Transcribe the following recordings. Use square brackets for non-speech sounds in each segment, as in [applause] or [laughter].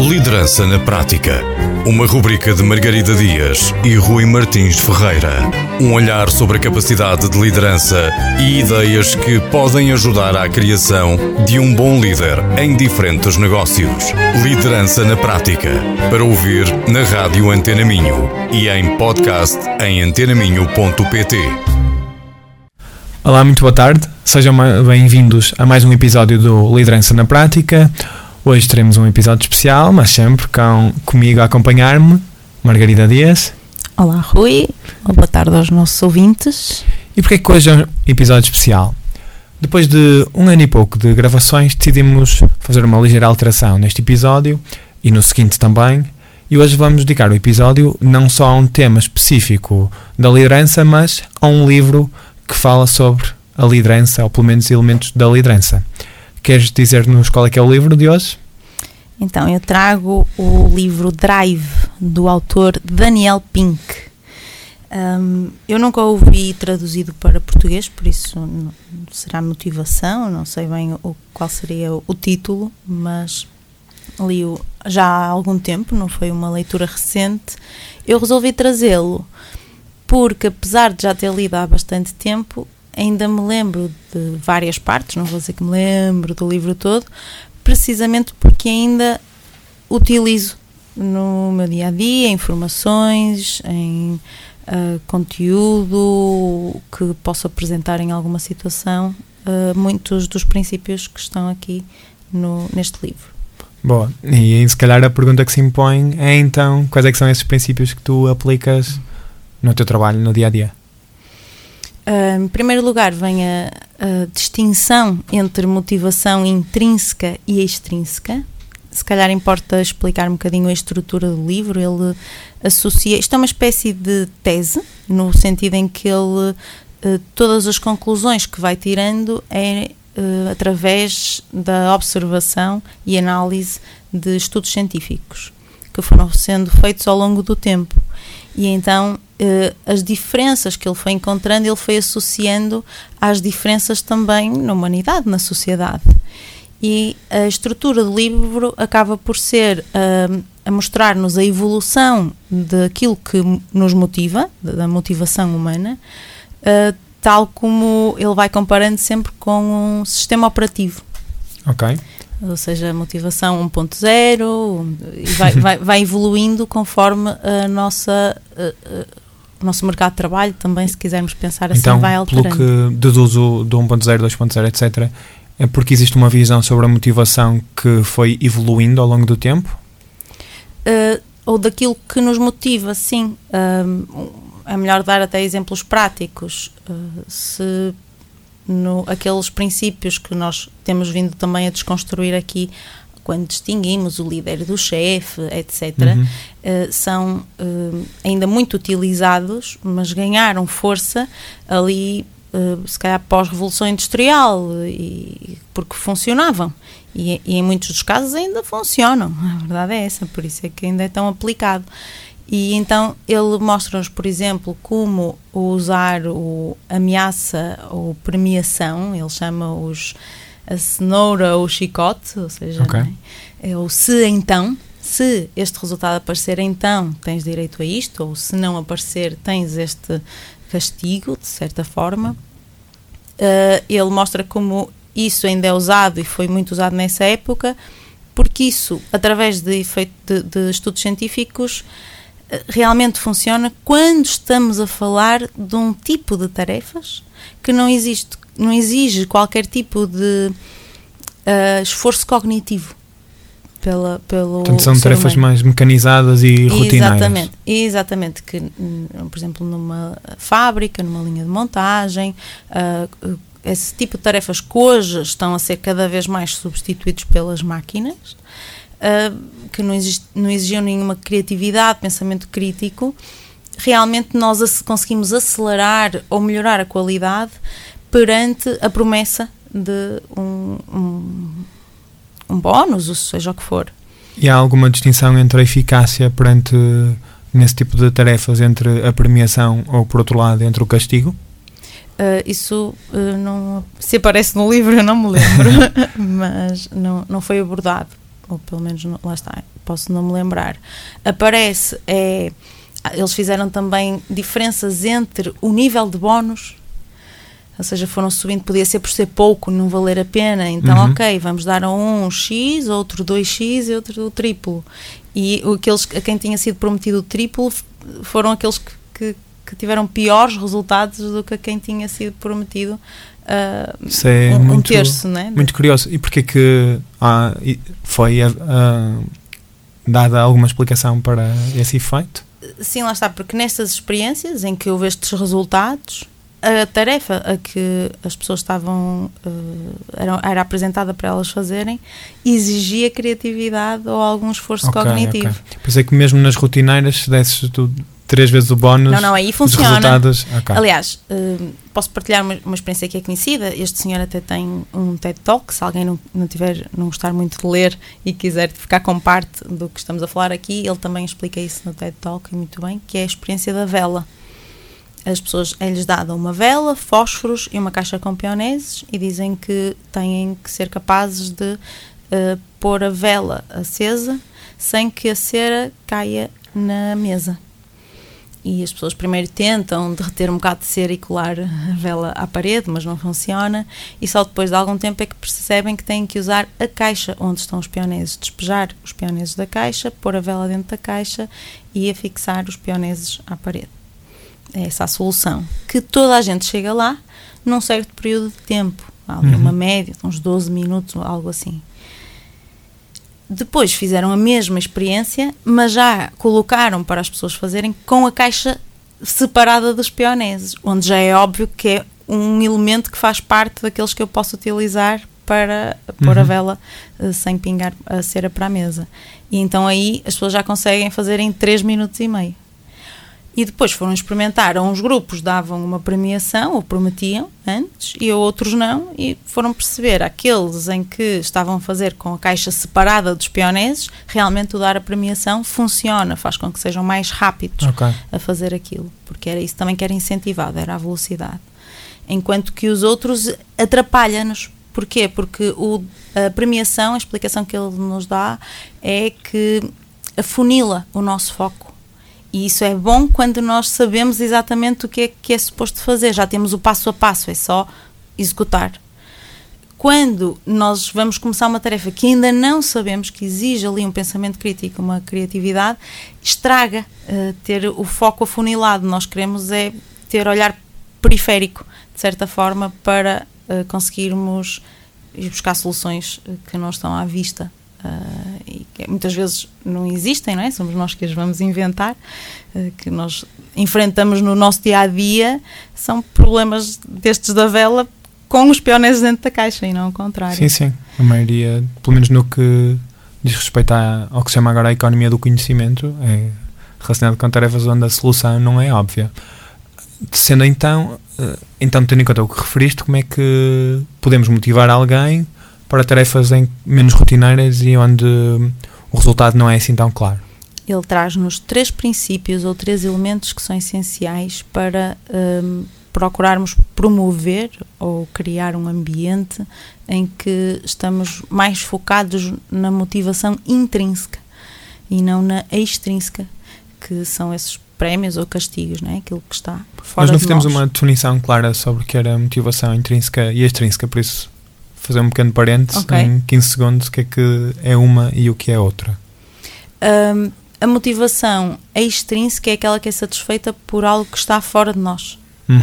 Liderança na Prática. Uma rubrica de Margarida Dias e Rui Martins Ferreira. Um olhar sobre a capacidade de liderança e ideias que podem ajudar à criação de um bom líder em diferentes negócios. Liderança na Prática. Para ouvir na Rádio Antena Minho e em podcast em antenaminho.pt. Olá, muito boa tarde. Sejam bem-vindos a mais um episódio do Liderança na Prática. Hoje teremos um episódio especial, mas sempre com, comigo a acompanhar-me, Margarida Dias. Olá, Rui. Boa tarde aos nossos ouvintes. E porquê que hoje é um episódio especial? Depois de um ano e pouco de gravações, decidimos fazer uma ligeira alteração neste episódio e no seguinte também. E hoje vamos dedicar o episódio não só a um tema específico da liderança, mas a um livro que fala sobre a liderança, ou pelo menos elementos da liderança. Queres dizer-nos qual é que é o livro de hoje? Então, eu trago o livro Drive, do autor Daniel Pink. Um, eu nunca ouvi traduzido para português, por isso será motivação, não sei bem o, qual seria o, o título, mas li-o já há algum tempo, não foi uma leitura recente. Eu resolvi trazê-lo porque, apesar de já ter lido há bastante tempo, ainda me lembro de várias partes, não vou dizer que me lembro do livro todo, precisamente porque ainda utilizo no meu dia a dia informações, em uh, conteúdo que posso apresentar em alguma situação, uh, muitos dos princípios que estão aqui no, neste livro. Boa, e se calhar a pergunta que se impõe é então quais é são esses princípios que tu aplicas no teu trabalho, no dia a dia? Em primeiro lugar, vem a, a, distinção entre motivação intrínseca e extrínseca. Se calhar importa explicar um bocadinho a estrutura do livro. Ele associa. Isto é uma espécie de tese, no sentido em que ele. Uh, todas as conclusões que vai tirando é uh, através da observação e análise de estudos científicos que foram sendo feitos ao longo do tempo. E então uh, as diferenças que ele foi encontrando, ele foi associando às diferenças também na humanidade, na sociedade. E a estrutura do livro acaba por ser uh, a mostrar-nos a evolução daquilo que nos motiva, da motivação humana, uh, tal como ele vai comparando sempre com um sistema operativo. Ok ou seja, motivação 1.0 e vai, [laughs] vai, vai, evoluindo conforme a nossa o nosso mercado de trabalho também, se quisermos pensar assim, então, vai alterando. Pelo que deduzo do 1.0, 2.0, etc., é porque existe uma visão sobre a motivação que foi evoluindo ao longo do tempo? Uh, ou daquilo que nos motiva, sim. Uh, é melhor dar até exemplos práticos. Uh, se no, aqueles princípios que nós temos vindo também a desconstruir aqui quando distinguimos o líder do chefe, etc., uhum. uh, são uh, ainda muito utilizados, mas ganharam força ali, uh, se calhar, pós-revolução industrial, e, porque funcionavam. E, e, em muitos dos casos ainda funcionam, [laughs] a verdade é essa, por isso é que ainda é tão aplicado. E então ele mostra-nos, por exemplo, como usar o ameaça ou premiação, ele chama os a cenoura ou o chicote, ou seja, okay. é? é o se então, se este resultado aparecer então tens direito a isto, ou se não aparecer tens este castigo, de certa forma. Uh, ele mostra como isso ainda é usado e foi muito usado nessa época, porque isso, através de, efeito de, de estudos científicos, realmente funciona quando estamos a falar de um tipo de tarefas que não existe, não exige qualquer tipo de uh, esforço cognitivo. Pela, pelo Portanto, são tarefas humano. mais mecanizadas e rotineiras. Exatamente, exatamente. Que, por exemplo, numa fábrica, numa linha de montagem, uh, esse tipo de tarefas que hoje estão a ser cada vez mais substituídos pelas máquinas, uh, que não, existe, não exigiam nenhuma criatividade, pensamento crítico, realmente nós conseguimos acelerar ou melhorar a qualidade perante a promessa de um, um, um bónus, ou seja o que for. E há alguma distinção entre a eficácia perante nesse tipo de tarefas entre a premiação ou, por outro lado, entre o castigo? Uh, isso uh, não se aparece no livro eu não me lembro [laughs] mas não, não foi abordado ou pelo menos lá está, posso não me lembrar. Aparece, é, eles fizeram também diferenças entre o nível de bónus ou seja, foram subindo, podia ser por ser pouco, não valer a pena. Então, Uhum. ok, vamos dar a um X, outro 2X e outro o triplo. E aqueles a quem tinha sido prometido o triplo foram aqueles que, que, que tiveram piores resultados do que a quem tinha sido prometido Isso é um, um muito, terço, né? muito curioso. E porquê que ah, foi ah, ah, dada alguma explicação para esse efeito? Sim, lá está, porque nestas experiências em que houve estes resultados, a tarefa a que as pessoas estavam eh, era, era apresentada para elas fazerem exigia criatividade ou algum esforço Ok, cognitivo. ok. Pensei que mesmo nas rotineiras, se desses tu três vezes o bónus, Não, não, aí funciona. resultados. ok. Aliás, eh, posso partilhar uma, uma experiência que é conhecida. Este senhor até tem um TED Talk. Se alguém não, não tiver, não gostar muito de ler e quiser ficar com parte do que estamos a falar aqui, ele também explica isso no TED Talk muito bem, que é a experiência da vela. As pessoas é-lhes dada uma vela, fósforos e uma caixa com pioneses e dizem que têm que ser capazes de eh, pôr a vela acesa sem que a cera caia na mesa. E as pessoas primeiro tentam derreter um bocado de cera e colar a vela à parede, mas não funciona. E só depois de algum tempo é que percebem que têm que usar a caixa onde estão os pioneses. Despejar os pioneses da caixa, pôr a vela dentro da caixa e afixar os pioneses à parede. É essa a solução. Que toda a gente chega lá num certo período de tempo. Uhum. uma média, uns 12 minutos, algo assim. Depois fizeram a mesma experiência, mas já colocaram para as pessoas fazerem com a caixa separada dos pioneses, onde já é óbvio que é um elemento que faz parte daqueles que eu posso utilizar para pôr a Uhum. vela eh, sem pingar a cera para a mesa. E então aí as pessoas já conseguem fazer em 3 minutos e meio. E depois foram experimentar, a uns grupos davam uma premiação, ou prometiam antes, e a outros não, e foram perceber aqueles em que estavam a fazer com a caixa separada dos pioneses, realmente o dar a premiação funciona, faz com que sejam mais rápidos Ok. a fazer aquilo, porque era isso também que era incentivado, era a velocidade. Enquanto que os outros atrapalha-nos. Porquê? Porque o, a premiação, a explicação que ele nos dá é que afunila o nosso foco. E isso é bom quando nós sabemos exatamente o que é que é suposto fazer, já temos o passo a passo, é só executar. Quando nós vamos começar uma tarefa que ainda não sabemos, que exige ali um pensamento crítico, uma criatividade, estraga eh, ter o foco afunilado. Nós queremos é ter olhar periférico, de certa forma, para eh, conseguirmos ir buscar soluções eh, que não estão à vista. Ah, e que muitas vezes não existem, não é? Somos nós que as vamos inventar, eh, que nós enfrentamos no nosso dia a dia, são problemas destes da vela com os pioneses dentro da caixa e não ao contrário. Sim, sim. A maioria, pelo menos no que diz respeito à- ao que se chama agora a economia do conhecimento, é relacionado com tarefas onde a solução não é óbvia. Sendo então, eh, então tendo em conta o que referiste, como é que podemos motivar alguém para tarefas em menos rotineiras e onde o resultado não é assim tão claro? Ele traz-nos três princípios ou três elementos que são essenciais para hum, procurarmos promover ou criar um ambiente em que estamos mais focados na motivação intrínseca e não na extrínseca, que são esses prémios ou castigos, não é? Aquilo que está fora Nós não fizemos uma definição clara sobre o que era motivação intrínseca e extrínseca, por isso fazer um pequeno parênteses Ok. em 15 segundos o que é que é uma e o que é outra. Hum, a motivação extrínseca é aquela que é satisfeita por algo que está fora de nós. Uhum.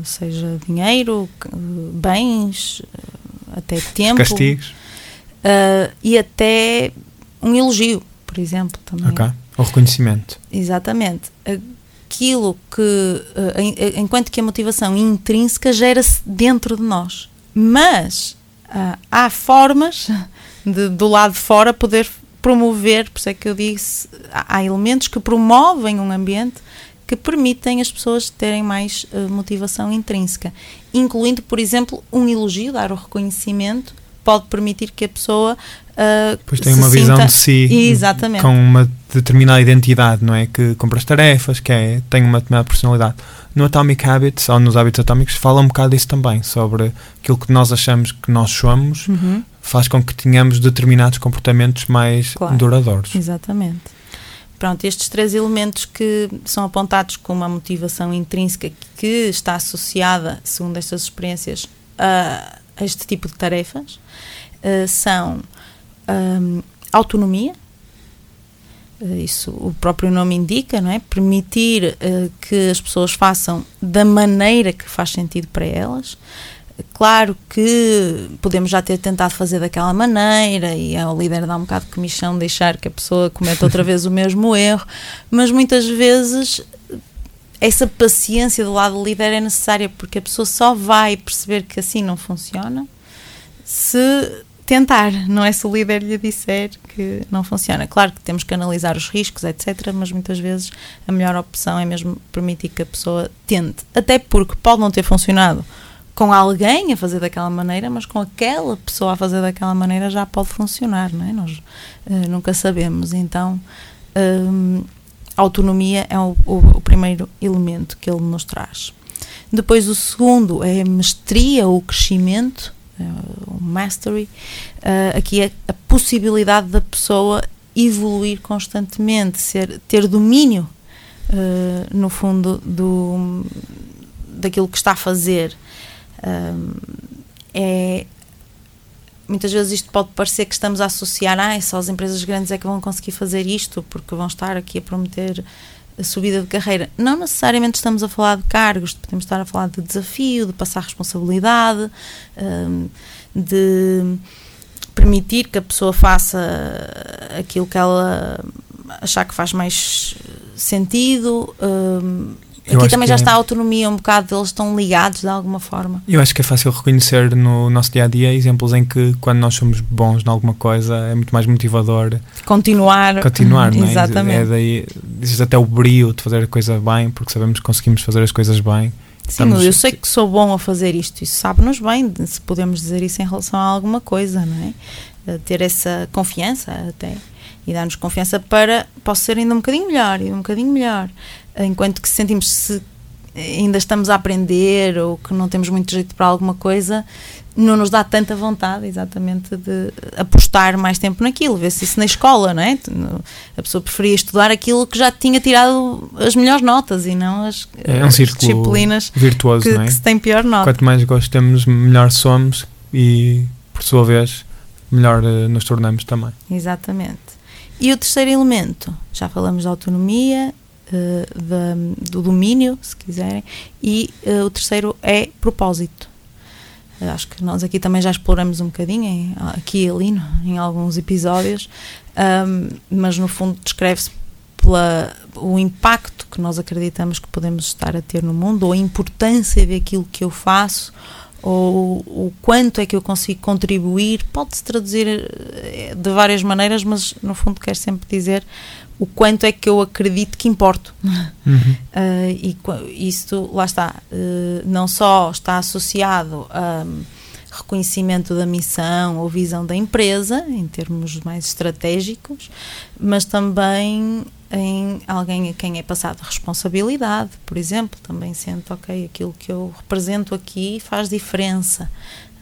Uh, seja dinheiro, bens, até tempo Castigos, uh, e até um elogio, por exemplo, também. ok. O reconhecimento. Exatamente. Aquilo que, em- enquanto que a motivação intrínseca gera-se dentro de nós, mas uh, há formas de, do lado de fora poder promover, por isso é que eu disse, há, há elementos que promovem um ambiente que permitem as pessoas terem mais uh, motivação intrínseca, incluindo, por exemplo, um elogio, dar o reconhecimento, pode permitir que a pessoa uh, Depois tem uma visão sinta- de si Exatamente. com uma determinada identidade, não é? Que cumpre as tarefas, que é, tem uma determinada personalidade. No Atomic Habits, ou nos hábitos atómicos, fala um bocado disso também, sobre aquilo que nós achamos que nós somos, Uhum. faz com que tenhamos determinados comportamentos mais Claro. duradouros. Exatamente. Pronto, estes três elementos que são apontados como a motivação intrínseca que está associada, segundo estas experiências, a este tipo de tarefas eh, são hum, autonomia, isso o próprio nome indica, não é? Permitir eh, que as pessoas façam da maneira que faz sentido para elas. Claro que podemos já ter tentado fazer daquela maneira e ao líder dá um bocado de comichão deixar que a pessoa cometa outra vez o mesmo erro, mas muitas vezes essa paciência do lado do líder é necessária porque a pessoa só vai perceber que assim não funciona se tentar, não é se o líder lhe disser que não funciona. Claro que temos que analisar os riscos, etc., mas muitas vezes a melhor opção é mesmo permitir que a pessoa tente. Até porque pode não ter funcionado com alguém a fazer daquela maneira, mas com aquela pessoa a fazer daquela maneira já pode funcionar, não é? Nós eh, nunca sabemos. Então, hum, a autonomia é o, o- o primeiro elemento que ele nos traz. Depois, o segundo é a mestria ou o crescimento, o mastery. Eh, aqui é a possibilidade da pessoa evoluir constantemente, ser, ter domínio, eh, no fundo, do, daquilo que está a fazer. Um, é muitas vezes isto pode parecer que estamos a associar ah, é só as empresas grandes é que vão conseguir fazer isto porque vão estar aqui a prometer a subida de carreira. Não necessariamente estamos a falar de cargos, podemos estar a falar de desafio, de passar responsabilidade, um, de permitir que a pessoa faça aquilo que ela achar que faz mais sentido. Aqui também já é- está a autonomia um bocado, eles estão ligados de alguma forma. Eu acho que é fácil reconhecer no nosso dia a dia exemplos em que, quando nós somos bons em alguma coisa, é muito mais motivador Continuar. continuar, [laughs] não é? Exatamente. É daí, existe até o brio de fazer a coisa bem, porque sabemos que conseguimos fazer as coisas bem. Sim, Estamos- eu sei que sou bom a fazer isto, isso sabe-nos bem, se podemos dizer isso em relação a alguma coisa, não é? Ter essa confiança até e dar-nos confiança para posso ser ainda um bocadinho melhor e um bocadinho melhor. Enquanto que sentimos se ainda estamos a aprender ou que não temos muito jeito para alguma coisa, não nos dá tanta vontade, exatamente, de apostar mais tempo naquilo. Vê-se isso na escola, não é? A pessoa preferia estudar aquilo que já tinha tirado as melhores notas e não as, É um as disciplinas virtuoso, que, é? que se tem pior nota. Quanto mais gostamos, melhor somos e, por sua vez, melhor eh, nos tornamos também. Exatamente. E o terceiro elemento, já falamos da autonomia, da- do domínio, se quiserem, e eh, o terceiro é propósito. Eh, Acho que nós aqui também já exploramos um bocadinho, em- aqui e ali, no- em alguns episódios, ahm, mas no fundo descreve-se o impacto que nós acreditamos que podemos estar a ter no mundo, ou a importância daquilo que eu faço, ou o quanto é que eu consigo contribuir, pode-se traduzir eh, de várias maneiras, mas no fundo quer sempre dizer o quanto é que eu acredito que importo. [laughs] Uhum. Uh, e isto, lá está, uh, não só está associado a um, reconhecimento da missão ou visão da empresa, em termos mais estratégicos, mas também em alguém a quem é passada responsabilidade, por exemplo, também sente, ok, aquilo que eu represento aqui faz diferença.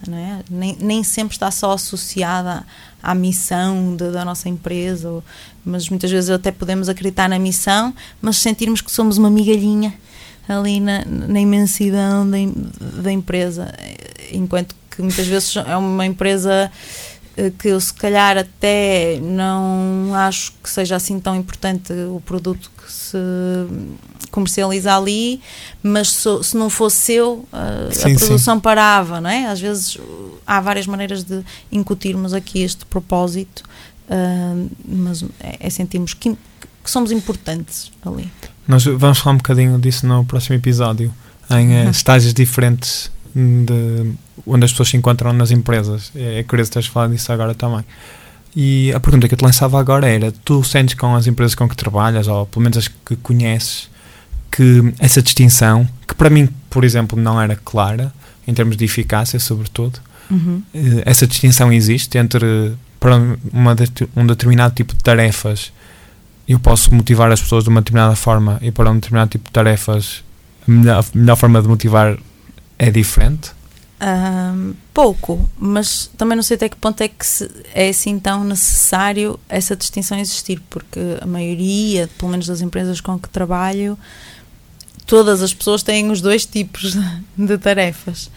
Não é? nem, nem sempre está só associada à missão de- da nossa empresa, ou- mas muitas vezes até podemos acreditar na missão, mas sentirmos que somos uma migalhinha ali na, na imensidão da, da empresa, enquanto que muitas vezes é uma empresa eh, que eu se calhar até não acho que seja assim tão importante o produto que se comercializa ali, mas so- se não fosse eu, eh, Sim, a produção parava, não é? Às vezes uh, há várias maneiras de incutirmos aqui este propósito, ah, mas é, é sentirmos que, que somos importantes ali. Nós vamos falar um bocadinho disso no próximo episódio, em [laughs] estágios diferentes de onde as pessoas se encontram nas empresas. É, é curioso teres falado disso agora também. E a pergunta que eu te lançava agora era: tu sentes com as empresas com que trabalhas, ou pelo menos as que conheces, que essa distinção, que para mim, por exemplo, não era clara, em termos de eficácia, sobretudo, Uhum. eh, essa distinção existe entre para uma, um determinado tipo de tarefas eu posso motivar as pessoas de uma determinada forma e para um determinado tipo de tarefas a melhor, a melhor forma de motivar é diferente Um, pouco, mas também não sei até que ponto é que se, é assim tão necessário essa distinção existir, porque a maioria, pelo menos das empresas com que trabalho, todas as pessoas têm os dois tipos [laughs] de tarefas.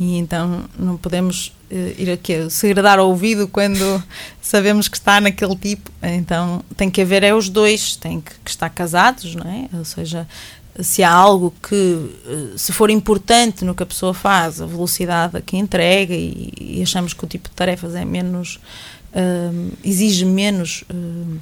E então não podemos uh, ir aqui segredar o ouvido quando [laughs] sabemos que está naquele tipo. Então tem que haver é os dois, tem que, que estar casados, não é? Ou seja, se há algo que, eh, se for importante no que a pessoa faz, a velocidade a que entrega e, e achamos que o tipo de tarefas é menos, uh, exige menos uh,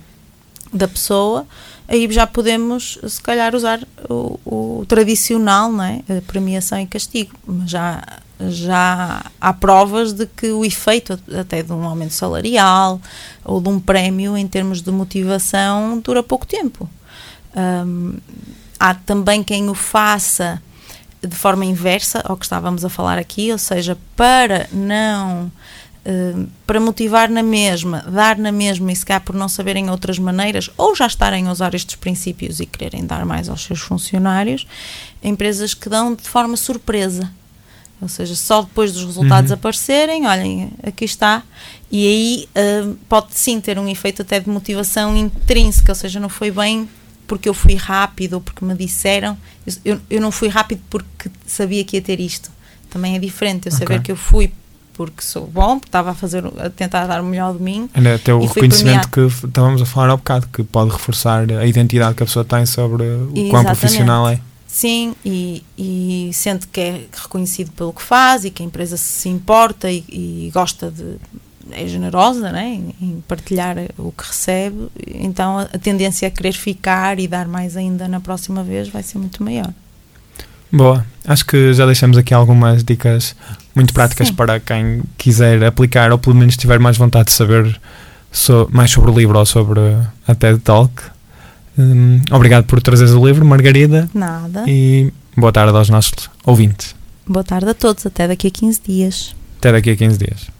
da pessoa, aí já podemos, se calhar, usar o, o, tradicional, não é? A premiação e castigo. Mas já, já há provas de que o efeito até de um aumento salarial ou de um prémio em termos de motivação dura pouco tempo. Um, Há também quem o faça de forma inversa ao que estávamos a falar aqui, ou seja, para não. Uh, para motivar na mesma, dar na mesma e se calhar por não saberem outras maneiras ou já estarem a usar estes princípios e quererem dar mais aos seus funcionários, empresas que dão de forma surpresa. Ou seja, só depois dos resultados uhum. aparecerem, olhem, aqui está. E aí uh, pode sim ter um efeito até de motivação intrínseca, ou seja, não foi bem porque eu fui rápido ou porque me disseram. Eu, eu não fui rápido porque sabia que ia ter isto. Também é diferente eu saber okay. que eu fui porque sou bom, porque estava a fazer a tentar dar o melhor de mim. É até o reconhecimento que estávamos a falar há bocado, que pode reforçar a identidade que a pessoa tem sobre o quão profissional é. Sim, e, e sente que é reconhecido pelo que faz e que a empresa se importa e, e gosta de, é generosa né, em, em, partilhar o que recebe, então a, a tendência a querer ficar e dar mais ainda na próxima vez vai ser muito maior. Boa, acho que já deixamos aqui algumas dicas muito práticas Sim. para quem quiser aplicar ou pelo menos tiver mais vontade de saber so, mais sobre o livro ou sobre a TED Talk. Hum, obrigado por trazeres o livro, Margarida. Nada. E boa tarde aos nossos ouvintes. Boa tarde a todos, até daqui a 15 dias. Até daqui a 15 dias.